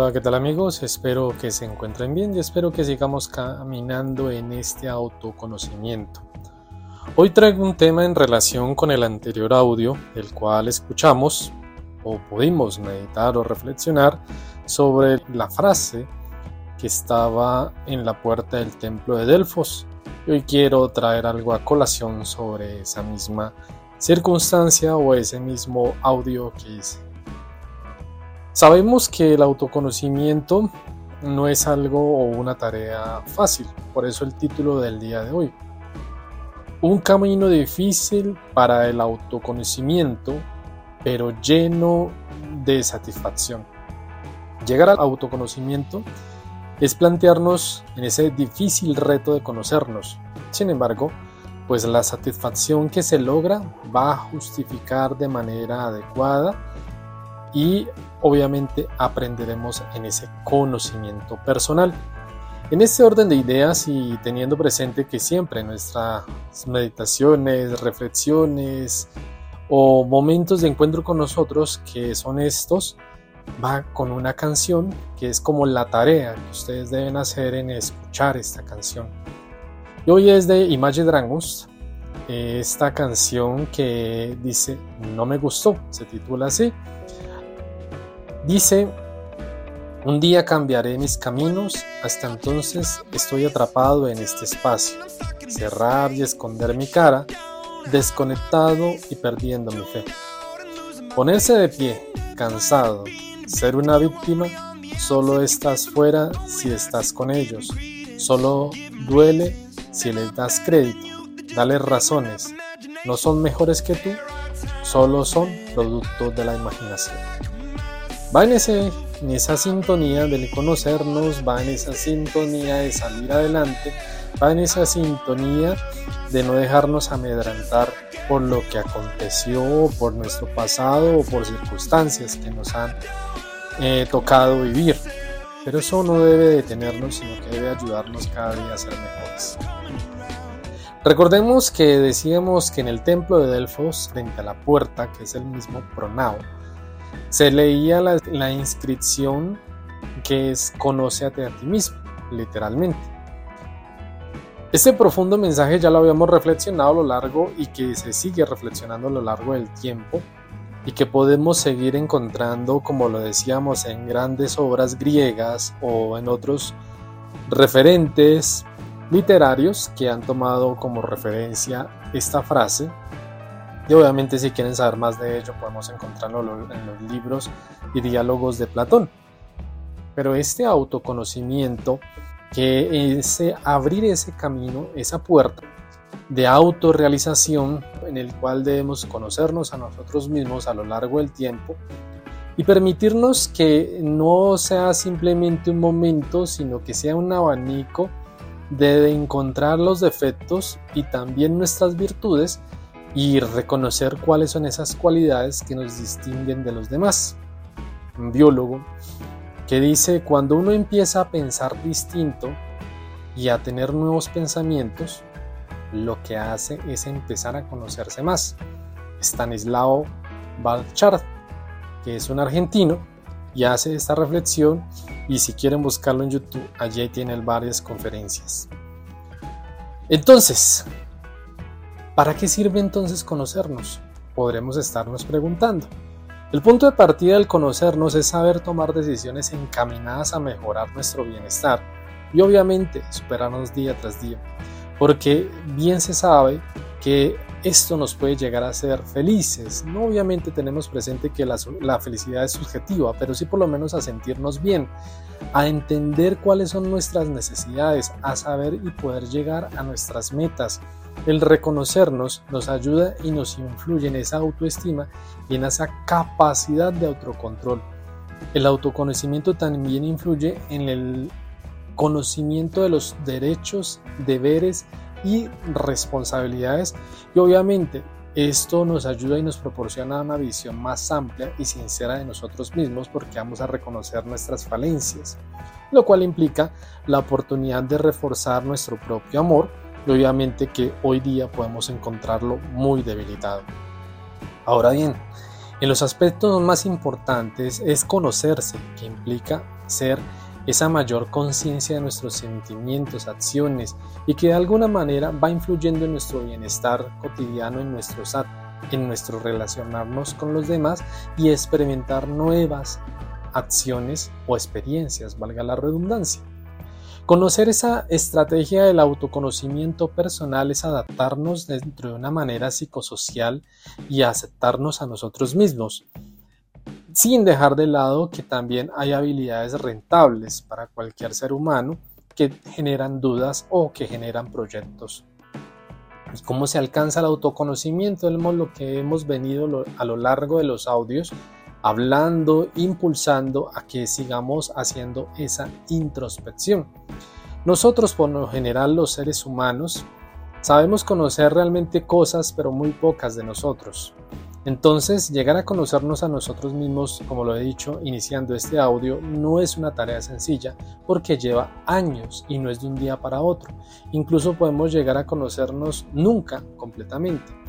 Hola, ¿qué tal amigos? Espero que se encuentren bien y espero que sigamos caminando en este autoconocimiento. Hoy traigo un tema en relación con el anterior audio, el cual escuchamos o pudimos meditar o reflexionar sobre la frase que estaba en la puerta del templo de Delfos. Y hoy quiero traer algo a colación sobre esa misma circunstancia o ese mismo audio que hice. Sabemos que el autoconocimiento no es algo o una tarea fácil, por eso el título del día de hoy. Un camino difícil para el autoconocimiento, pero lleno de satisfacción. Llegar al autoconocimiento es plantearnos en ese difícil reto de conocernos. Sin embargo, pues la satisfacción que se logra va a justificar de manera adecuada y obviamente aprenderemos en ese conocimiento personal. En este orden de ideas y teniendo presente que siempre nuestras meditaciones, reflexiones o momentos de encuentro con nosotros que son estos, va con una canción que es como la tarea que ustedes deben hacer en escuchar esta canción. Y hoy es de Imagine Dragons, esta canción que dice No me gustó, se titula así. Dice, un día cambiaré mis caminos, hasta entonces estoy atrapado en este espacio, cerrar y esconder mi cara, desconectado y perdiendo mi fe. Ponerse de pie, cansado, ser una víctima, solo estás fuera si estás con ellos, solo duele si les das crédito, dale razones, no son mejores que tú, solo son producto de la imaginación va en, esa sintonía de conocernos, va en esa sintonía de salir adelante, va en esa sintonía de no dejarnos amedrantar por lo que aconteció, por nuestro pasado o por circunstancias que nos han eh, tocado vivir. Pero eso no debe detenernos, sino que debe ayudarnos cada día a ser mejores. Recordemos que decíamos que en el templo de Delfos, frente a la puerta, que es el mismo Pronao, se leía la, inscripción que es Conócete a ti mismo, literalmente. Este profundo mensaje ya lo habíamos reflexionado a lo largo y que se sigue reflexionando a lo largo del tiempo y que podemos seguir encontrando, como lo decíamos, en grandes obras griegas o en otros referentes literarios que han tomado como referencia esta frase y obviamente si quieren saber más de ello podemos encontrarlo en los libros y diálogos de Platón. Pero este autoconocimiento, que es abrir ese camino, esa puerta de autorrealización en el cual debemos conocernos a nosotros mismos a lo largo del tiempo y permitirnos que no sea simplemente un momento, sino que sea un abanico de encontrar los defectos y también nuestras virtudes y reconocer cuáles son esas cualidades que nos distinguen de los demás. Un biólogo que dice, cuando uno empieza a pensar distinto y a tener nuevos pensamientos, lo que hace es empezar a conocerse más. Stanislao Balchard, que es un argentino, y hace esta reflexión y si quieren buscarlo en YouTube, allí tiene varias conferencias. Entonces, ¿Para qué sirve entonces conocernos? Podremos estarnos preguntando. El punto de partida del conocernos es saber tomar decisiones encaminadas a mejorar nuestro bienestar y obviamente superarnos día tras día, porque bien se sabe que esto nos puede llegar a hacer felices. No obviamente tenemos presente que la, la, felicidad es subjetiva, pero sí por lo menos a sentirnos bien, a entender cuáles son nuestras necesidades, a saber y poder llegar a nuestras metas, el reconocernos nos ayuda y nos influye en esa autoestima y en esa capacidad de autocontrol. El autoconocimiento también influye en el conocimiento de los derechos, deberes y responsabilidades y obviamente esto nos ayuda y nos proporciona una visión más amplia y sincera de nosotros mismos porque vamos a reconocer nuestras falencias, lo cual implica la oportunidad de reforzar nuestro propio amor y obviamente que hoy día podemos encontrarlo muy debilitado. Ahora bien, en los aspectos más importantes es conocerse, que implica ser esa mayor conciencia de nuestros sentimientos, acciones y que de alguna manera va influyendo en nuestro bienestar cotidiano, en, nuestros, en nuestro relacionarnos con los demás y experimentar nuevas acciones o experiencias, valga la redundancia. Conocer esa estrategia del autoconocimiento personal es adaptarnos dentro de una manera psicosocial y aceptarnos a nosotros mismos, sin dejar de lado que también hay habilidades rentables para cualquier ser humano que generan dudas o que generan proyectos. ¿Y cómo se alcanza el autoconocimiento? Es lo que hemos venido a lo largo de los audios hablando, impulsando a que sigamos haciendo esa introspección. Nosotros, por lo general, los seres humanos, sabemos conocer realmente cosas, pero muy pocas de nosotros. Entonces, llegar a conocernos a nosotros mismos, como lo he dicho iniciando este audio, no es una tarea sencilla porque lleva años y no es de un día para otro. Incluso podemos llegar a conocernos nunca completamente.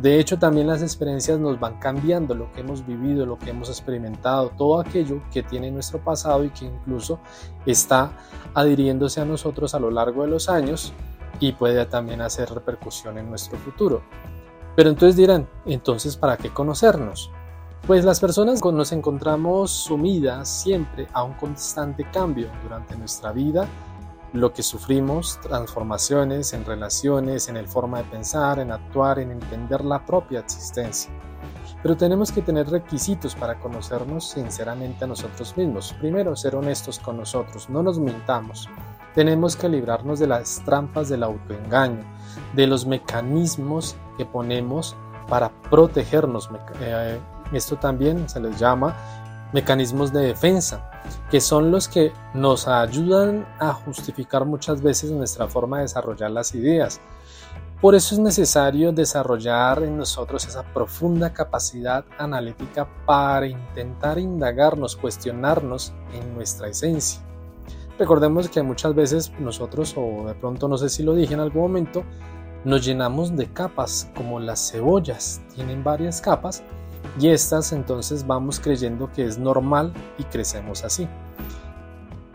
De hecho, también las experiencias nos van cambiando, lo que hemos vivido, lo que hemos experimentado, todo aquello que tiene nuestro pasado y que incluso está adhiriéndose a nosotros a lo largo de los años y puede también hacer repercusión en nuestro futuro. Pero entonces dirán, entonces, ¿para qué conocernos? Pues las personas nos encontramos sumidas siempre a un constante cambio durante nuestra vida lo que sufrimos, transformaciones en relaciones, en el forma de pensar, en actuar, en entender la propia existencia. Pero tenemos que tener requisitos para conocernos sinceramente a nosotros mismos. Primero, ser honestos con nosotros, no nos mintamos. Tenemos que librarnos de las trampas del autoengaño, de los mecanismos que ponemos para protegernos. Eh, esto también se les llama mecanismos de defensa, que son los que nos ayudan a justificar muchas veces nuestra forma de desarrollar las ideas. Por eso es necesario desarrollar en nosotros esa profunda capacidad analítica para intentar indagarnos, cuestionarnos en nuestra esencia. Recordemos que muchas veces nosotros, o de pronto no sé si lo dije en algún momento, nos llenamos de capas, como las cebollas, tienen varias capas, y estas entonces vamos creyendo que es normal y crecemos así.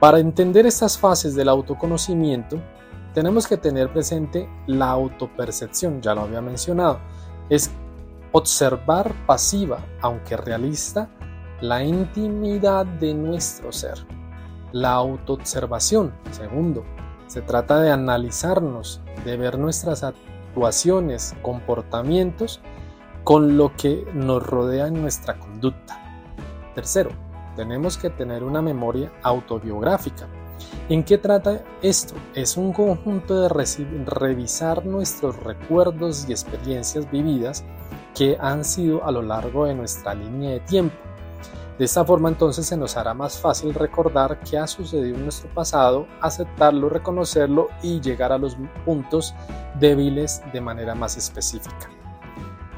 Para entender estas fases del autoconocimiento, tenemos que tener presente la autopercepción, ya lo había mencionado. Es observar pasiva, aunque realista, la intimidad de nuestro ser. La autoobservación, segundo, se trata de analizarnos, de ver nuestras actuaciones, comportamientos con lo que nos rodea en nuestra conducta. Tercero, tenemos que tener una memoria autobiográfica. ¿En qué trata esto? Es un conjunto de revisar nuestros recuerdos y experiencias vividas que han sido a lo largo de nuestra línea de tiempo. De esta forma entonces se nos hará más fácil recordar qué ha sucedido en nuestro pasado, aceptarlo, reconocerlo y llegar a los puntos débiles de manera más específica.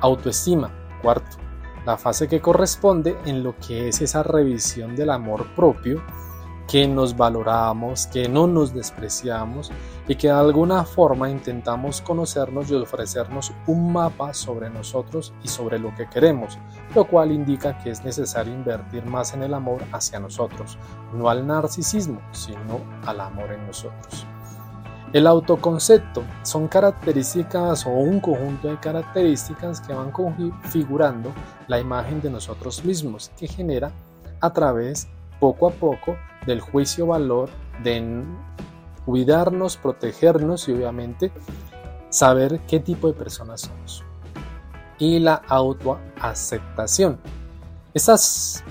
Autoestima. Cuarto, la fase que corresponde en lo que es esa revisión del amor propio, que nos valoramos, que no nos despreciamos y que de alguna forma intentamos conocernos y ofrecernos un mapa sobre nosotros y sobre lo que queremos, lo cual indica que es necesario invertir más en el amor hacia nosotros, no al narcisismo, sino al amor en nosotros. El autoconcepto son características o un conjunto de características que van configurando la imagen de nosotros mismos que genera a través poco a poco del juicio valor de cuidarnos, protegernos y obviamente saber qué tipo de personas somos. Y la autoaceptación. Estas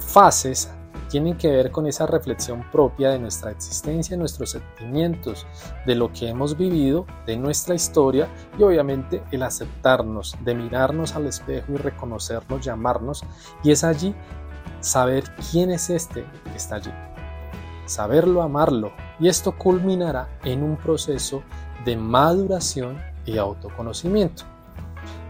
fases tienen que ver con esa reflexión propia de nuestra existencia, nuestros sentimientos, de lo que hemos vivido, de nuestra historia y obviamente el aceptarnos, de mirarnos al espejo y reconocernos, llamarnos. Y es allí saber quién es este que está allí, saberlo, amarlo. Y esto culminará en un proceso de maduración y autoconocimiento.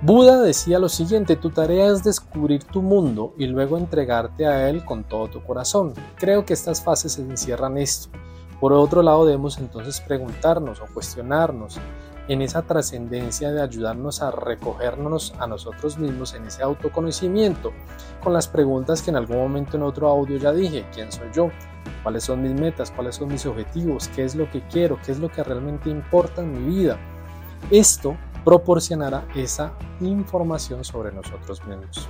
Buda decía lo siguiente, tu tarea es descubrir tu mundo y luego entregarte a él con todo tu corazón. Creo que estas fases encierran esto. Por otro lado, debemos entonces preguntarnos o cuestionarnos en esa trascendencia de ayudarnos a recogernos a nosotros mismos en ese autoconocimiento, con las preguntas que en algún momento en otro audio ya dije, ¿quién soy yo? ¿Cuáles son mis metas? ¿Cuáles son mis objetivos? ¿Qué es lo que quiero? ¿Qué es lo que realmente importa en mi vida? Esto proporcionará esa información sobre nosotros mismos.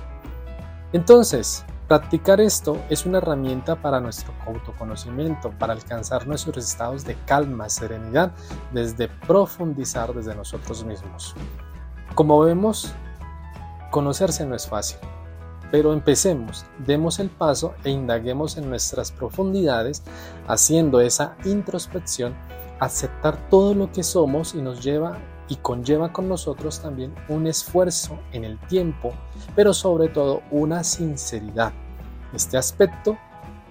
Entonces, practicar esto es una herramienta para nuestro autoconocimiento, para alcanzar nuestros estados de calma, serenidad, desde profundizar desde nosotros mismos. Como vemos, conocerse no es fácil, pero empecemos, demos el paso e indaguemos en nuestras profundidades, haciendo esa introspección, aceptar todo lo que somos y nos lleva y conlleva con nosotros también un esfuerzo en el tiempo, pero sobre todo una sinceridad. Este aspecto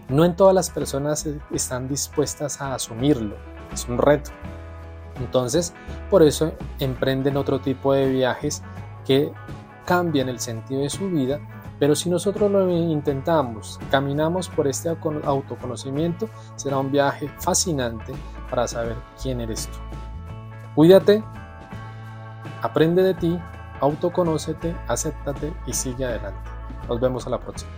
no en todas las personas están dispuestas a asumirlo, es un reto. Entonces, por eso emprenden otro tipo de viajes que cambian el sentido de su vida, pero si nosotros lo intentamos, caminamos por este autoconocimiento, será un viaje fascinante para saber quién eres tú. Cuídate, Aprende de ti, autoconócete, acéptate y sigue adelante. Nos vemos a la próxima.